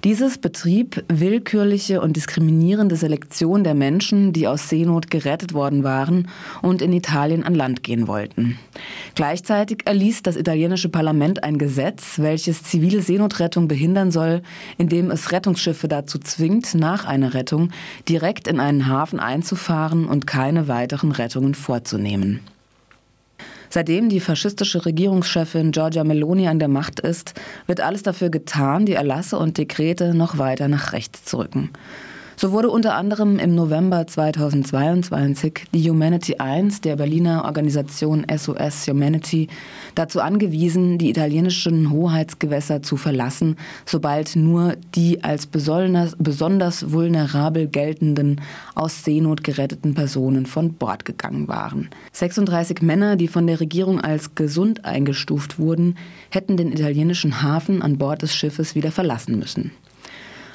Dieses betrieb willkürliche und diskriminierende Selektion der Menschen, die aus Seenot gerettet worden waren und in Italien an Land gehen wollten. Gleichzeitig erließ das italienische Parlament ein Gesetz, welches zivile Seenotrettung behindern soll, indem es Rettungsschiffe dazu zwingt, nach einer Rettung direkt in einen Hafen einzufahren und keine weiteren Rettungen vorzunehmen. Seitdem die faschistische Regierungschefin Giorgia Meloni an der Macht ist, wird alles dafür getan, die Erlasse und Dekrete noch weiter nach rechts zu rücken. So wurde unter anderem im November 2022 die Humanity 1 der Berliner Organisation SOS Humanity dazu angewiesen, die italienischen Hoheitsgewässer zu verlassen, sobald nur die als besonders, besonders vulnerabel geltenden aus Seenot geretteten Personen von Bord gegangen waren. 36 Männer, die von der Regierung als gesund eingestuft wurden, hätten den italienischen Hafen an Bord des Schiffes wieder verlassen müssen.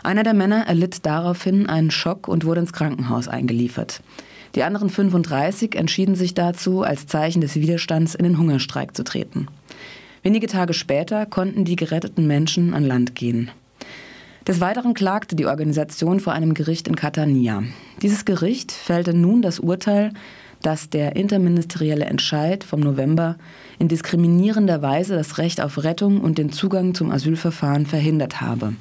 Einer der Männer erlitt daraufhin einen Schock und wurde ins Krankenhaus eingeliefert. Die anderen 35 entschieden sich dazu, als Zeichen des Widerstands in den Hungerstreik zu treten. Wenige Tage später konnten die geretteten Menschen an Land gehen. Des Weiteren klagte die Organisation vor einem Gericht in Catania. Dieses Gericht fällte nun das Urteil, dass der interministerielle Entscheid vom November in diskriminierender Weise das Recht auf Rettung und den Zugang zum Asylverfahren verhindert habe.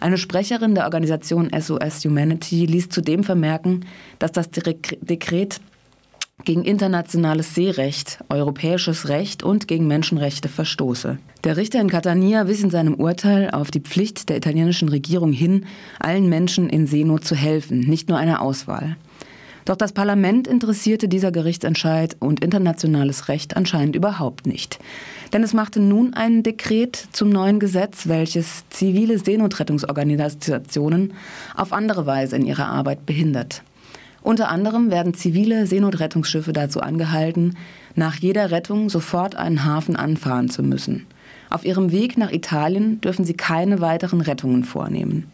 Eine Sprecherin der Organisation SOS Humanity ließ zudem vermerken, dass das Dekret gegen internationales Seerecht, europäisches Recht und gegen Menschenrechte verstoße. Der Richter in Catania wies in seinem Urteil auf die Pflicht der italienischen Regierung hin, allen Menschen in Seenot zu helfen, nicht nur einer Auswahl. Doch das Parlament interessierte dieser Gerichtsentscheid und internationales Recht anscheinend überhaupt nicht. Denn es machte nun ein Dekret zum neuen Gesetz, welches zivile Seenotrettungsorganisationen auf andere Weise in ihrer Arbeit behindert. Unter anderem werden zivile Seenotrettungsschiffe dazu angehalten, nach jeder Rettung sofort einen Hafen anfahren zu müssen. Auf ihrem Weg nach Italien dürfen sie keine weiteren Rettungen vornehmen.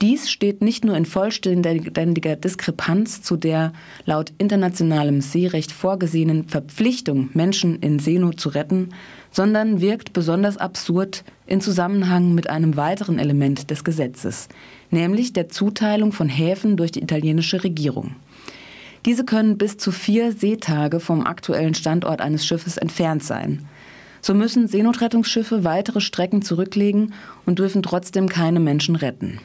Dies steht nicht nur in vollständiger Diskrepanz zu der laut internationalem Seerecht vorgesehenen Verpflichtung, Menschen in Seenot zu retten, sondern wirkt besonders absurd in Zusammenhang mit einem weiteren Element des Gesetzes, nämlich der Zuteilung von Häfen durch die italienische Regierung. Diese können bis zu vier Seetage vom aktuellen Standort eines Schiffes entfernt sein. So müssen Seenotrettungsschiffe weitere Strecken zurücklegen und dürfen trotzdem keine Menschen retten.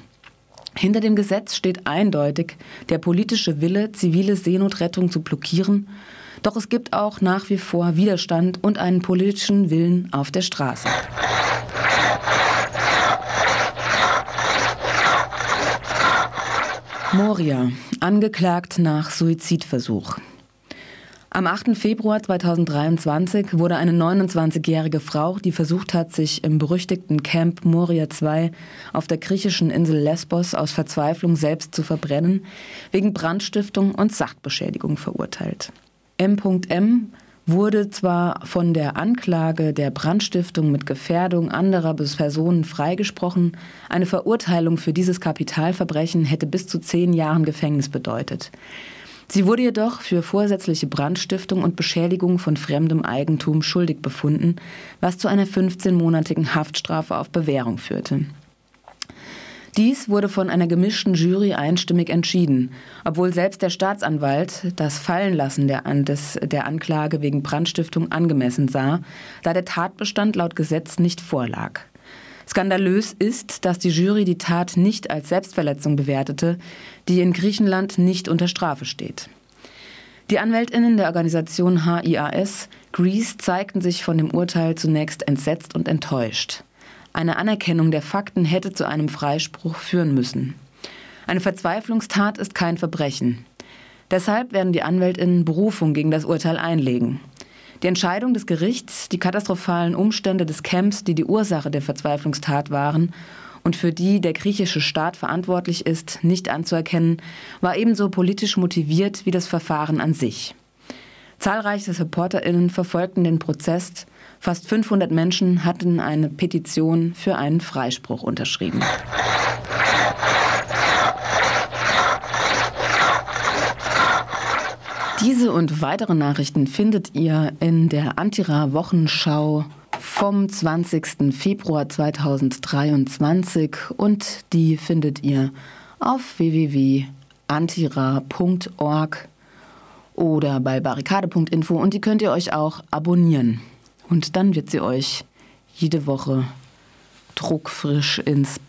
Hinter dem Gesetz steht eindeutig der politische Wille, zivile Seenotrettung zu blockieren. Doch es gibt auch nach wie vor Widerstand und einen politischen Willen auf der Straße. Moria, angeklagt nach Suizidversuch. Am 8. Februar 2023 wurde eine 29-jährige Frau, die versucht hat, sich im berüchtigten Camp Moria 2 auf der griechischen Insel Lesbos aus Verzweiflung selbst zu verbrennen, wegen Brandstiftung und Sachbeschädigung verurteilt. M.M. wurde zwar von der Anklage der Brandstiftung mit Gefährdung anderer Personen freigesprochen, eine Verurteilung für dieses Kapitalverbrechen hätte bis zu zehn Jahren Gefängnis bedeutet. Sie wurde jedoch für vorsätzliche Brandstiftung und Beschädigung von fremdem Eigentum schuldig befunden, was zu einer 15-monatigen Haftstrafe auf Bewährung führte. Dies wurde von einer gemischten Jury einstimmig entschieden, obwohl selbst der Staatsanwalt das Fallenlassen der, des, der Anklage wegen Brandstiftung angemessen sah, da der Tatbestand laut Gesetz nicht vorlag. Skandalös ist, dass die Jury die Tat nicht als Selbstverletzung bewertete, die in Griechenland nicht unter Strafe steht. Die Anwältinnen der Organisation HIAS Greece zeigten sich von dem Urteil zunächst entsetzt und enttäuscht. Eine Anerkennung der Fakten hätte zu einem Freispruch führen müssen. Eine Verzweiflungstat ist kein Verbrechen. Deshalb werden die Anwältinnen Berufung gegen das Urteil einlegen. Die Entscheidung des Gerichts, die katastrophalen Umstände des Camps, die die Ursache der Verzweiflungstat waren und für die der griechische Staat verantwortlich ist, nicht anzuerkennen, war ebenso politisch motiviert wie das Verfahren an sich. Zahlreiche Reporterinnen verfolgten den Prozess, Fast 500 Menschen hatten eine Petition für einen Freispruch unterschrieben. Diese und weitere Nachrichten findet ihr in der Antira Wochenschau vom 20. Februar 2023 und die findet ihr auf www.antira.org oder bei barrikade.info und die könnt ihr euch auch abonnieren. Und dann wird sie euch jede Woche druckfrisch ins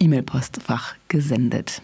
E-Mail-Postfach gesendet.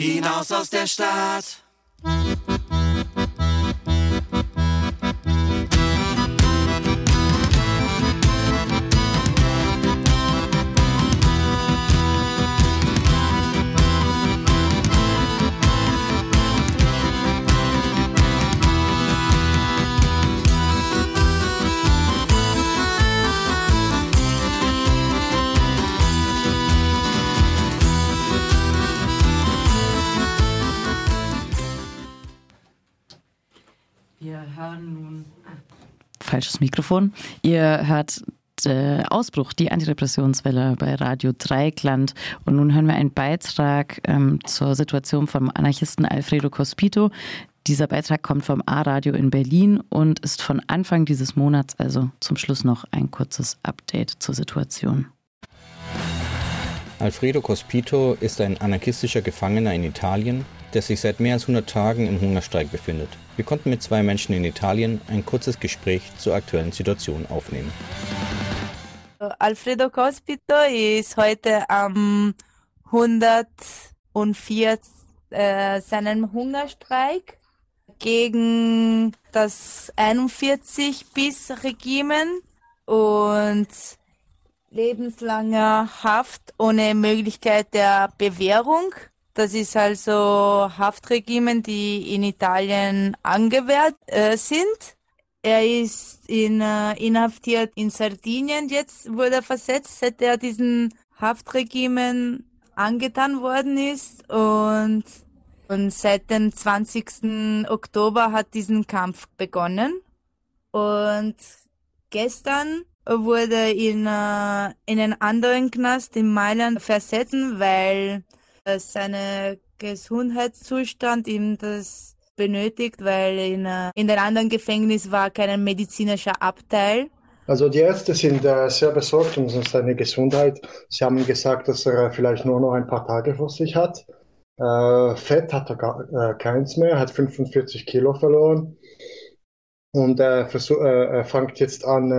Hinaus aus der Stadt. Falsches Mikrofon. Ihr hört äh, Ausbruch, die Antirepressionswelle bei Radio Dreikland. Und nun hören wir einen Beitrag ähm, zur Situation vom Anarchisten Alfredo Cospito. Dieser Beitrag kommt vom A-Radio in Berlin und ist von Anfang dieses Monats, also zum Schluss noch ein kurzes Update zur Situation. Alfredo Cospito ist ein anarchistischer Gefangener in Italien, der sich seit mehr als 100 Tagen im Hungerstreik befindet. Wir konnten mit zwei Menschen in Italien ein kurzes Gespräch zur aktuellen Situation aufnehmen. Alfredo Cospito ist heute am 104 äh, seinem Hungerstreik gegen das 41 bis Regimen und lebenslanger Haft ohne Möglichkeit der Bewährung. Das ist also Haftregimen, die in Italien angewehrt äh, sind. Er ist in, äh, inhaftiert in Sardinien. Jetzt wurde er versetzt, seit er diesen Haftregimen angetan worden ist. Und, und seit dem 20. Oktober hat diesen Kampf begonnen. Und gestern wurde in, äh, in einen anderen Knast in Mailand versetzt, weil äh, seine Gesundheitszustand ihm das benötigt, weil in, äh, in der anderen Gefängnis war kein medizinischer Abteil. Also die Ärzte sind äh, sehr besorgt um seine Gesundheit. Sie haben gesagt, dass er vielleicht nur noch ein paar Tage vor sich hat. Fett hat er gar, keins mehr, hat 45 Kilo verloren. Und er, versuch, er fängt jetzt an,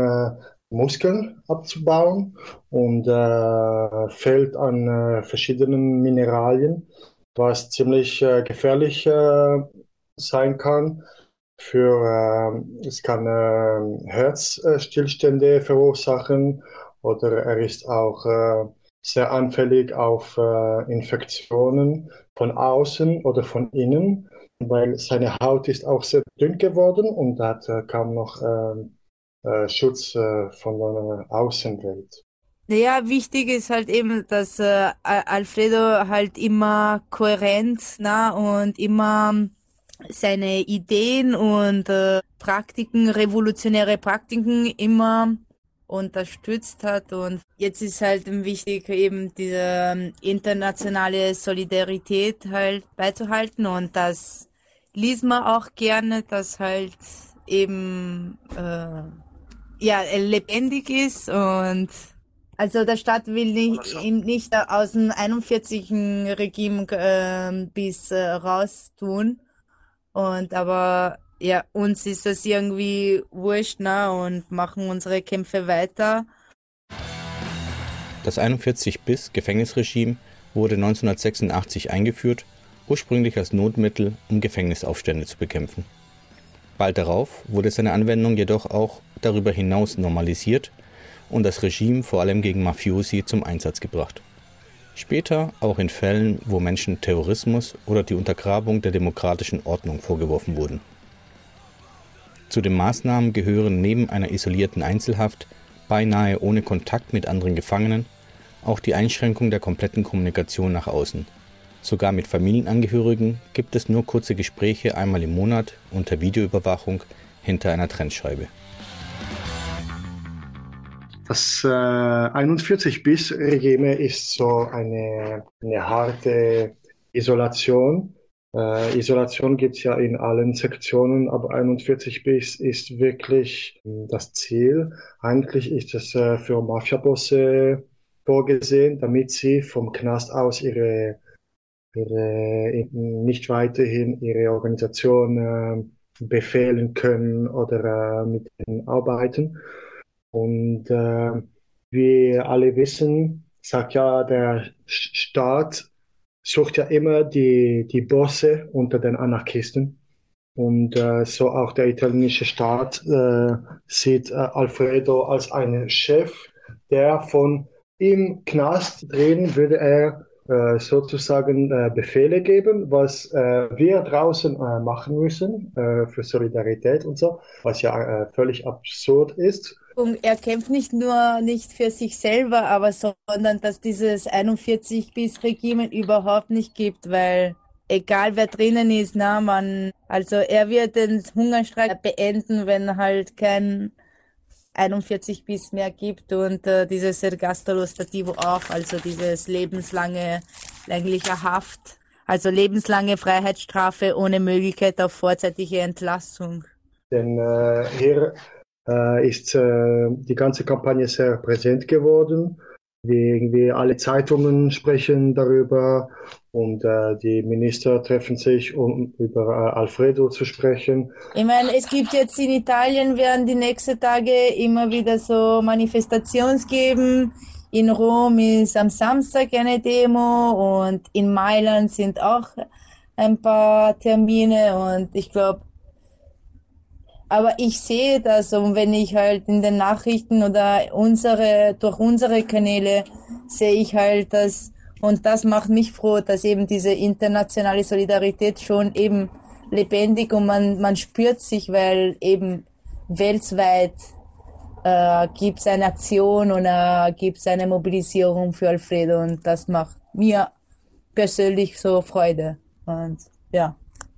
Muskeln abzubauen und äh, fällt an äh, verschiedenen Mineralien, was ziemlich äh, gefährlich äh, sein kann. Für, äh, es kann äh, Herzstillstände verursachen oder er ist auch sehr anfällig auf Infektionen von außen oder von innen, weil seine Haut ist auch sehr dünn geworden und hat kaum noch äh, Schutz äh, von der Außenwelt. Ja, wichtig ist halt eben, dass äh, Alfredo halt immer kohärent na, und immer seine Ideen und äh, Praktiken, revolutionäre Praktiken immer unterstützt hat. Und jetzt ist halt wichtig, eben diese ähm, internationale Solidarität halt beizuhalten. Und das liest man auch gerne, dass halt eben äh, ja, lebendig ist und also der Staat will nicht, ihm nicht aus dem 41. Regime äh, bis äh, raus tun. Und aber ja, uns ist das irgendwie wurscht, ne? Und machen unsere Kämpfe weiter. Das 41 bis Gefängnisregime wurde 1986 eingeführt, ursprünglich als Notmittel, um Gefängnisaufstände zu bekämpfen. Bald darauf wurde seine Anwendung jedoch auch darüber hinaus normalisiert und das Regime vor allem gegen Mafiosi zum Einsatz gebracht. Später auch in Fällen, wo Menschen Terrorismus oder die Untergrabung der demokratischen Ordnung vorgeworfen wurden. Zu den Maßnahmen gehören neben einer isolierten Einzelhaft, beinahe ohne Kontakt mit anderen Gefangenen, auch die Einschränkung der kompletten Kommunikation nach außen, Sogar mit Familienangehörigen gibt es nur kurze Gespräche einmal im Monat unter Videoüberwachung hinter einer Trennscheibe. Das äh, 41 bis Regime ist so eine, eine harte Isolation. Äh, Isolation gibt es ja in allen Sektionen, aber 41 bis ist wirklich das Ziel. Eigentlich ist es äh, für Mafiabosse vorgesehen, damit sie vom Knast aus ihre ihre, nicht weiterhin ihre Organisation äh, befehlen können oder äh, mit ihnen arbeiten. Und äh, wie alle wissen, sagt ja der Staat sucht ja immer die, die Bosse unter den Anarchisten. Und äh, so auch der italienische Staat äh, sieht äh, Alfredo als einen Chef, der von im Knast drin würde er äh, sozusagen äh, Befehle geben, was äh, wir draußen machen müssen für Solidarität und so, was ja völlig absurd ist. Und er kämpft nicht nur nicht für sich selber, aber sondern dass dieses 41 bis Regime überhaupt nicht gibt, weil egal wer drinnen ist, na man, also er wird den Hungerstreik beenden, wenn halt kein 41 bis mehr gibt und äh, dieses Ergastolo Stativo auch, also dieses lebenslange längliche Haft, also lebenslange Freiheitsstrafe ohne Möglichkeit auf vorzeitige Entlassung. Denn äh, hier äh, ist äh, die ganze Kampagne sehr präsent geworden. Wie irgendwie alle Zeitungen sprechen darüber und äh, die Minister treffen sich, um über äh, Alfredo zu sprechen. Ich meine, es gibt jetzt in Italien, werden die nächsten Tage immer wieder so Manifestations geben. In Rom ist am Samstag eine Demo und in Mailand sind auch ein paar Termine und ich glaube, aber ich sehe das und wenn ich halt in den Nachrichten oder unsere, durch unsere Kanäle sehe ich halt, dass und das macht mich froh, dass eben diese internationale Solidarität schon eben lebendig und man, man spürt sich, weil eben weltweit äh, gibt es eine Aktion oder gibt es eine Mobilisierung für Alfredo und das macht mir persönlich so Freude. Und ja.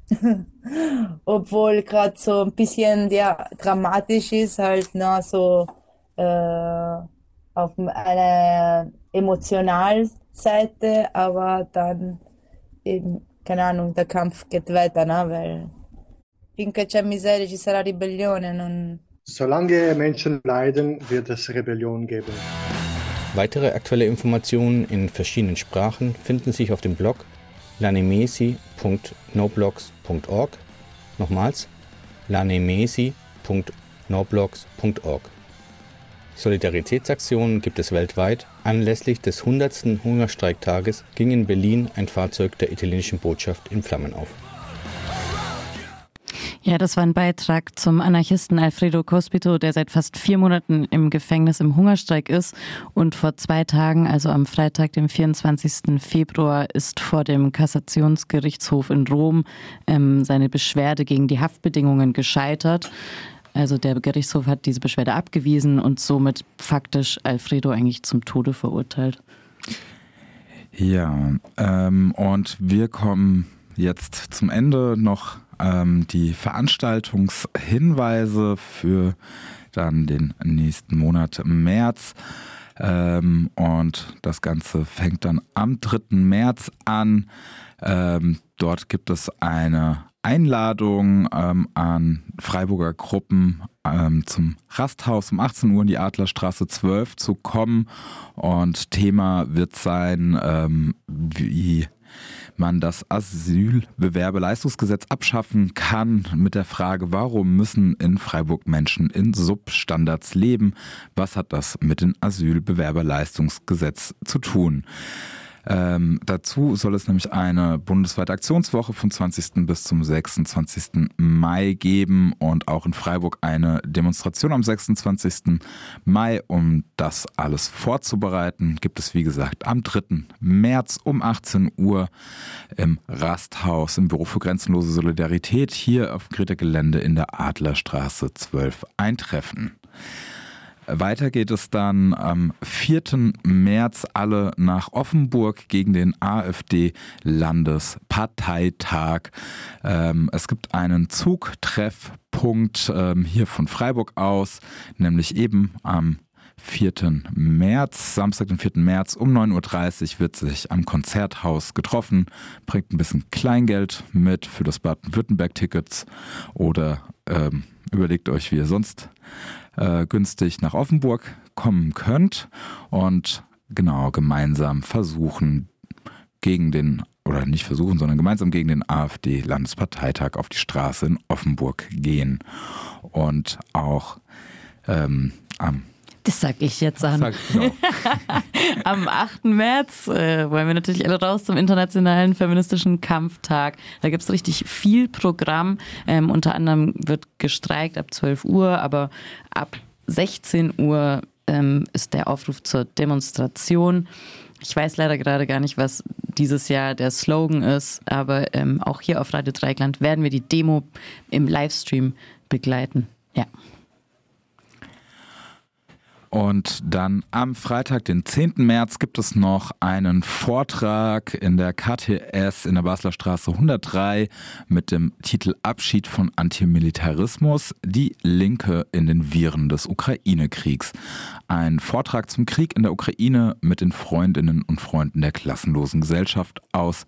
Obwohl gerade so ein bisschen ja, dramatisch ist, halt na, so äh, auf einer emotionalen Seite, aber dann eben, keine Ahnung, der Kampf geht weiter, ne? weil finché c'è miseria ci sarà ribellione. Non... Solange Menschen leiden, wird es Rebellion geben. Weitere aktuelle Informationen in verschiedenen Sprachen finden sich auf dem Blog lanemesi.noblogs.org. Nochmals lanemesi.noblogs.org. Solidaritätsaktionen gibt es weltweit. Anlässlich des 100. Hungerstreiktages ging in Berlin ein Fahrzeug der italienischen Botschaft in Flammen auf. Ja, das war ein Beitrag zum Anarchisten Alfredo Cospito, der seit fast vier Monaten im Gefängnis im Hungerstreik ist. Und vor zwei Tagen, also am Freitag, dem 24. Februar, ist vor dem Kassationsgerichtshof in Rom ähm, seine Beschwerde gegen die Haftbedingungen gescheitert. Also der Gerichtshof hat diese Beschwerde abgewiesen und somit faktisch Alfredo eigentlich zum Tode verurteilt. Ja, ähm, und wir kommen jetzt zum Ende noch ähm, die Veranstaltungshinweise für dann den nächsten Monat März. Ähm, und das Ganze fängt dann am 3. März an. Ähm, dort gibt es eine Einladung ähm, an Freiburger Gruppen ähm, zum Rasthaus um 18 Uhr in die Adlerstraße 12 zu kommen. Und Thema wird sein, ähm, wie man das Asylbewerbeleistungsgesetz abschaffen kann mit der Frage, warum müssen in Freiburg Menschen in Substandards leben? Was hat das mit dem Asylbewerberleistungsgesetz zu tun? Ähm, dazu soll es nämlich eine bundesweite Aktionswoche vom 20. bis zum 26. Mai geben und auch in Freiburg eine Demonstration am 26. Mai. Um das alles vorzubereiten, gibt es wie gesagt am 3. März um 18 Uhr im Rasthaus im Büro für grenzenlose Solidarität hier auf Greta Gelände in der Adlerstraße 12 eintreffen. Weiter geht es dann am 4. März alle nach Offenburg gegen den AfD-Landesparteitag. Ähm, es gibt einen Zugtreffpunkt ähm, hier von Freiburg aus, nämlich eben am 4. März, Samstag, den 4. März um 9.30 Uhr wird sich am Konzerthaus getroffen, bringt ein bisschen Kleingeld mit für das Baden-Württemberg-Tickets oder ähm, überlegt euch, wie ihr sonst äh, günstig nach Offenburg kommen könnt und genau gemeinsam versuchen, gegen den, oder nicht versuchen, sondern gemeinsam gegen den AfD-Landesparteitag auf die Straße in Offenburg gehen. Und auch ähm, am das sag ich jetzt an. Sag, genau. Am 8. März äh, wollen wir natürlich alle raus zum Internationalen Feministischen Kampftag. Da gibt es richtig viel Programm. Ähm, unter anderem wird gestreikt ab 12 Uhr, aber ab 16 Uhr ähm, ist der Aufruf zur Demonstration. Ich weiß leider gerade gar nicht, was dieses Jahr der Slogan ist, aber ähm, auch hier auf Radio Dreigland werden wir die Demo im Livestream begleiten. Ja. Und dann am Freitag, den 10. März, gibt es noch einen Vortrag in der KTS in der Basler Straße 103 mit dem Titel Abschied von Antimilitarismus, die Linke in den Viren des Ukraine-Kriegs. Ein Vortrag zum Krieg in der Ukraine mit den Freundinnen und Freunden der klassenlosen Gesellschaft aus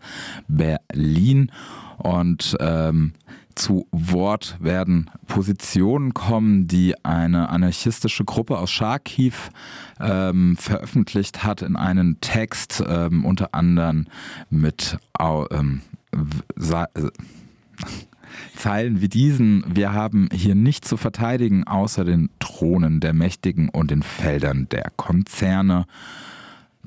Berlin. Und ähm, zu Wort werden Positionen kommen, die eine anarchistische Gruppe aus Charkiw ähm, veröffentlicht hat in einem Text, ähm, unter anderem mit ähm, Zeilen wie diesen, wir haben hier nichts zu verteidigen außer den Thronen der Mächtigen und den Feldern der Konzerne.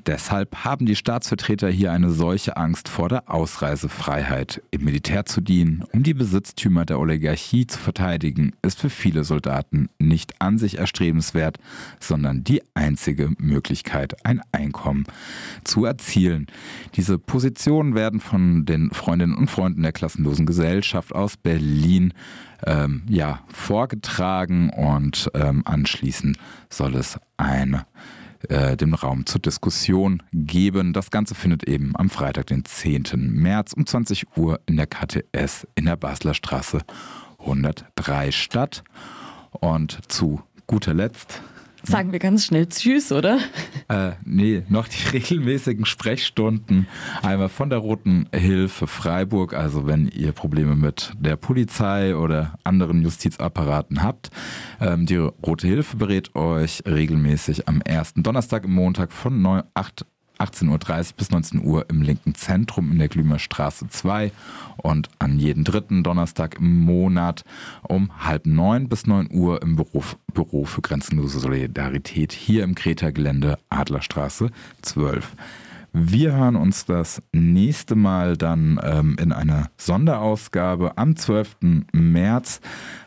Deshalb haben die Staatsvertreter hier eine solche Angst vor der Ausreisefreiheit. Im Militär zu dienen, um die Besitztümer der Oligarchie zu verteidigen, ist für viele Soldaten nicht an sich erstrebenswert, sondern die einzige Möglichkeit, ein Einkommen zu erzielen. Diese Positionen werden von den Freundinnen und Freunden der klassenlosen Gesellschaft aus Berlin ähm, ja, vorgetragen und ähm, anschließend soll es eine äh, den Raum zur Diskussion geben. Das Ganze findet eben am Freitag, den 10. März um 20 Uhr in der KTS in der Basler Straße 103 statt. Und zu guter Letzt Sagen wir ganz schnell Tschüss, oder? Äh, nee, noch die regelmäßigen Sprechstunden. Einmal von der Roten Hilfe Freiburg. Also wenn ihr Probleme mit der Polizei oder anderen Justizapparaten habt. Ähm, die Rote Hilfe berät euch regelmäßig am ersten Donnerstag im Montag von 9, 8 18.30 Uhr bis 19 Uhr im linken Zentrum in der Glümer Straße 2 und an jeden dritten Donnerstag im Monat um halb neun bis 9 Uhr im Büro, Büro für grenzenlose Solidarität hier im Kreta-Gelände Adlerstraße 12. Wir hören uns das nächste Mal dann ähm, in einer Sonderausgabe am 12. März.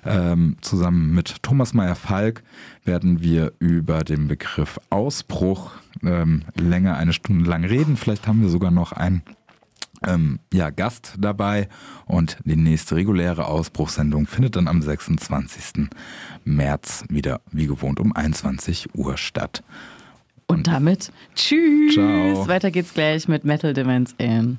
Ähm, zusammen mit Thomas Meyer-Falk werden wir über den Begriff Ausbruch ähm, länger eine Stunde lang reden. Vielleicht haben wir sogar noch einen ähm, ja, Gast dabei und die nächste reguläre Ausbruchssendung findet dann am 26. März wieder wie gewohnt um 21 Uhr statt. Und damit tschüss. Ciao. Weiter geht's gleich mit Metal Demands in.